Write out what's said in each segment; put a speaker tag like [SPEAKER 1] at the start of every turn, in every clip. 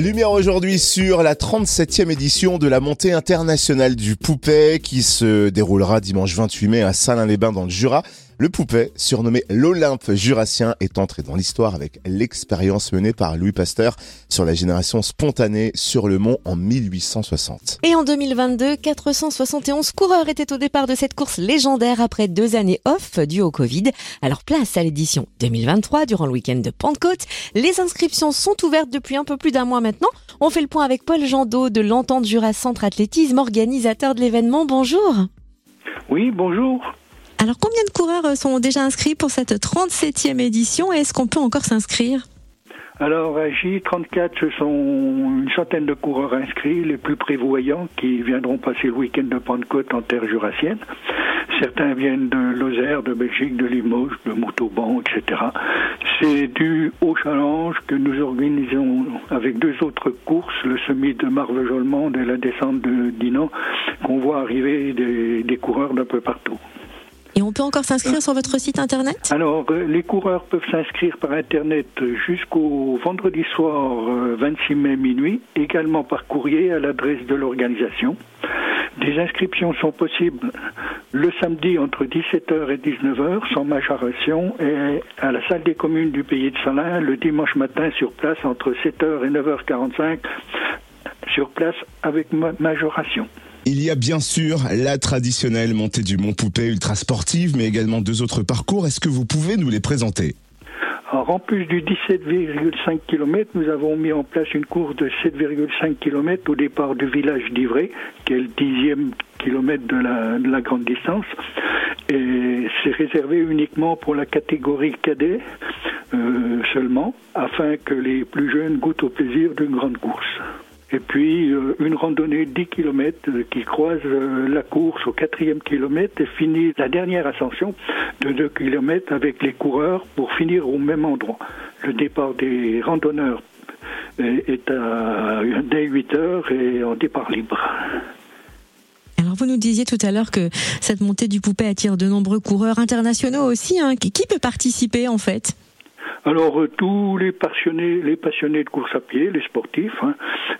[SPEAKER 1] Lumière aujourd'hui sur la 37e édition de la montée internationale du Poupet qui se déroulera dimanche 28 mai à Salins-les-Bains dans le Jura. Le Poupet, surnommé l'Olympe jurassien, est entré dans l'histoire avec l'expérience menée par Louis Pasteur sur la génération spontanée sur le mont en 1860.
[SPEAKER 2] Et en 2022, 471 coureurs étaient au départ de cette course légendaire après deux années off dues au Covid. Alors place à l'édition 2023 durant le week-end de Pentecôte. Les inscriptions sont ouvertes depuis un peu plus d'un mois maintenant. On fait le point avec Paul Jandot de l'Entente Jura Centre Athlétisme, organisateur de l'événement. Bonjour.
[SPEAKER 3] Oui, bonjour.
[SPEAKER 2] Alors combien de coureurs sont déjà inscrits pour cette 37e édition et est-ce qu'on peut encore s'inscrire?
[SPEAKER 3] Alors à J34, ce sont une centaine de coureurs inscrits, les plus prévoyants, qui viendront passer le week-end de Pentecôte en terre jurassienne. Certains viennent de Lozère, de Belgique, de Limoges, de Montauban, etc. C'est dû au challenge que nous organisons avec deux autres courses, le semi de Marvejolemande et la descente de Dinan, qu'on voit arriver des coureurs d'un peu partout.
[SPEAKER 2] Et on peut encore s'inscrire sur votre site internet?
[SPEAKER 3] Alors, euh, les coureurs peuvent s'inscrire par internet jusqu'au vendredi soir 26 euh, mai minuit, également par courrier à l'adresse de l'organisation. Des inscriptions sont possibles le samedi entre 17h et 19h sans majoration et à la salle des communes du pays de Salins le dimanche matin sur place entre 7h et 9h45 sur place avec majoration.
[SPEAKER 1] Il y a bien sûr la traditionnelle montée du Mont Poupée ultra sportive, mais également deux autres parcours. Est-ce que vous pouvez nous les présenter?
[SPEAKER 3] Alors, en plus du 17,5 km, nous avons mis en place une course de 7,5 km au départ du village d'Ivray, qui est le dixième kilomètre de la, de la grande distance. Et c'est réservé uniquement pour la catégorie cadet euh, seulement, afin que les plus jeunes goûtent au plaisir d'une grande course. Et puis euh, une randonnée de 10 km euh, qui croise euh, la course au quatrième kilomètre et finit la dernière ascension de 2 km avec les coureurs pour finir au même endroit. Le départ des randonneurs est à dès 8 heures et en départ libre.
[SPEAKER 2] Alors vous nous disiez tout à l'heure que cette montée du poupée attire de nombreux coureurs internationaux aussi. Hein. Qui peut participer en fait?
[SPEAKER 3] Alors euh, tous les passionnés, les passionnés de course à pied, les sportifs, hein,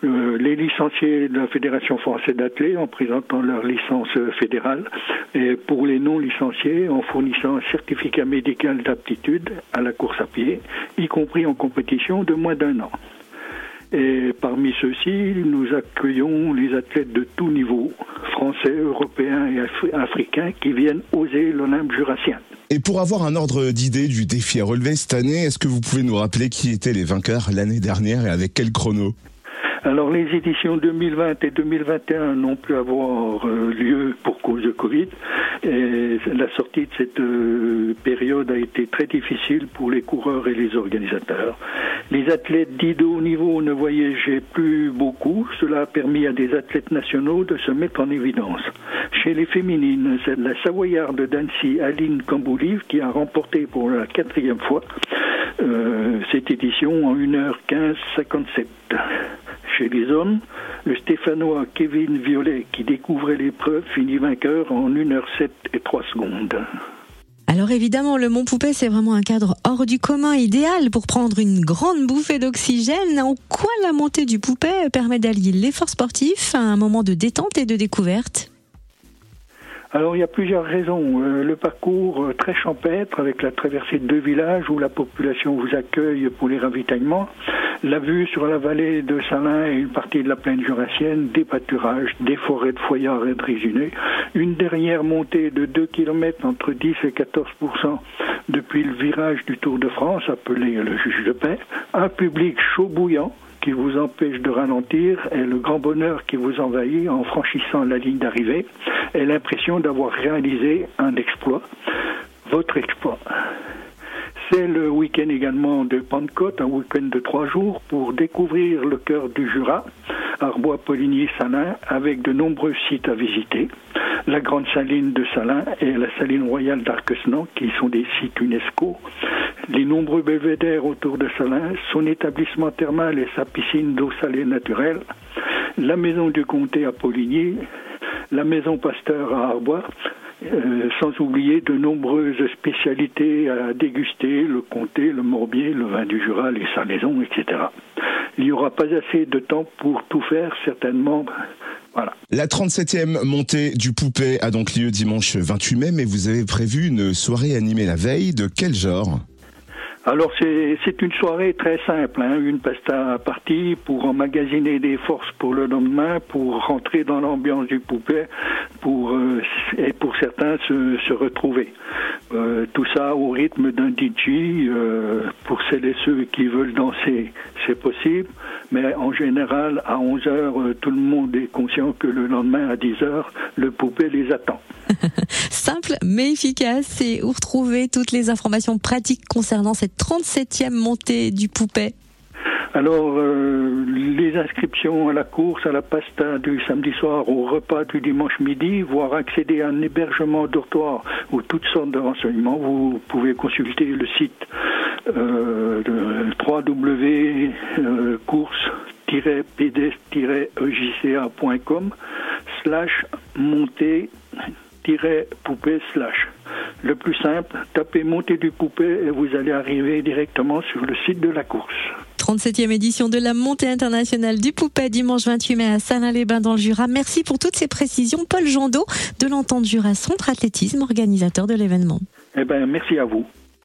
[SPEAKER 3] euh, les licenciés de la Fédération française d'athlètes en présentant leur licence fédérale, et pour les non licenciés en fournissant un certificat médical d'aptitude à la course à pied, y compris en compétition de moins d'un an. Et parmi ceux-ci, nous accueillons les athlètes de tous niveaux, français, européens et africains, qui viennent oser l'Olympe jurassien.
[SPEAKER 1] Et pour avoir un ordre d'idée du défi à relever cette année, est-ce que vous pouvez nous rappeler qui étaient les vainqueurs l'année dernière et avec quel chrono?
[SPEAKER 3] Alors les éditions 2020 et 2021 n'ont pu avoir euh, lieu pour cause de Covid la sortie de cette euh, période a été très difficile pour les coureurs et les organisateurs. Les athlètes dits de haut niveau ne voyageaient plus beaucoup. Cela a permis à des athlètes nationaux de se mettre en évidence. Chez les féminines, c'est la Savoyarde d'Annecy, Aline Camboulive, qui a remporté pour la quatrième fois euh, cette édition en 1h15 57 chez les hommes, le Stéphanois Kevin Violet, qui découvrait l'épreuve, finit vainqueur en 1h07 et 3 secondes.
[SPEAKER 2] Alors évidemment, le Mont Poupée, c'est vraiment un cadre hors du commun, idéal pour prendre une grande bouffée d'oxygène. En quoi la montée du Poupée permet d'allier l'effort sportif à un moment de détente et de découverte?
[SPEAKER 3] Alors il y a plusieurs raisons. Euh, le parcours euh, très champêtre avec la traversée de deux villages où la population vous accueille pour les ravitaillements, la vue sur la vallée de Salins et une partie de la plaine jurassienne, des pâturages, des forêts de foyards et de résineux, une dernière montée de 2 km entre 10 et 14% depuis le virage du Tour de France appelé le juge de paix, un public chaud bouillant qui vous empêche de ralentir et le grand bonheur qui vous envahit en franchissant la ligne d'arrivée et l'impression d'avoir réalisé un exploit, votre exploit. C'est le week-end également de Pentecôte, un week-end de trois jours pour découvrir le cœur du Jura, Arbois, Poligny, Salins, avec de nombreux sites à visiter. La Grande Saline de Salins et la Saline Royale d'Arquesnan, qui sont des sites UNESCO. Les nombreux belvédères autour de Salins, son établissement thermal et sa piscine d'eau salée naturelle. La maison du comté à Poligny, la maison Pasteur à Arbois, euh, sans oublier de nombreuses spécialités à déguster, le comté, le morbier, le vin du Jura, les salaisons, etc. il n'y aura pas assez de temps pour tout faire, certainement. Voilà.
[SPEAKER 1] La 37e montée du Poupée a donc lieu dimanche 28 mai, mais vous avez prévu une soirée animée la veille. De quel genre?
[SPEAKER 3] Alors c'est une soirée très simple, hein, une pasta partie pour emmagasiner des forces pour le lendemain, pour rentrer dans l'ambiance du poupée, pour euh, et pour certains se, se retrouver. Euh, tout ça au rythme d'un DJ. Euh, pour celles et ceux qui veulent danser, c'est possible, mais en général à 11 heures, euh, tout le monde est conscient que le lendemain à 10 heures, le poupée les attend.
[SPEAKER 2] Simple mais efficace. Et où retrouver toutes les informations pratiques concernant cette 37e montée du poupée?
[SPEAKER 3] Alors, euh, les inscriptions à la course, à la pasta du samedi soir, au repas du dimanche midi, voire accéder à un hébergement dortoir ou toutes sortes de renseignements, vous pouvez consulter le site euh, www.course-pds-ejca.com slash montée poupée slash. Le plus simple, tapez montée du poupée et vous allez arriver directement sur le site de la course.
[SPEAKER 2] 37e édition de la montée internationale du poupée dimanche 28 mai à Salins-les-Bains dans le Jura. Merci pour toutes ces précisions. Paul Jandot de l'entente Jura Centre Athlétisme, organisateur de l'événement.
[SPEAKER 3] Eh ben, merci à vous.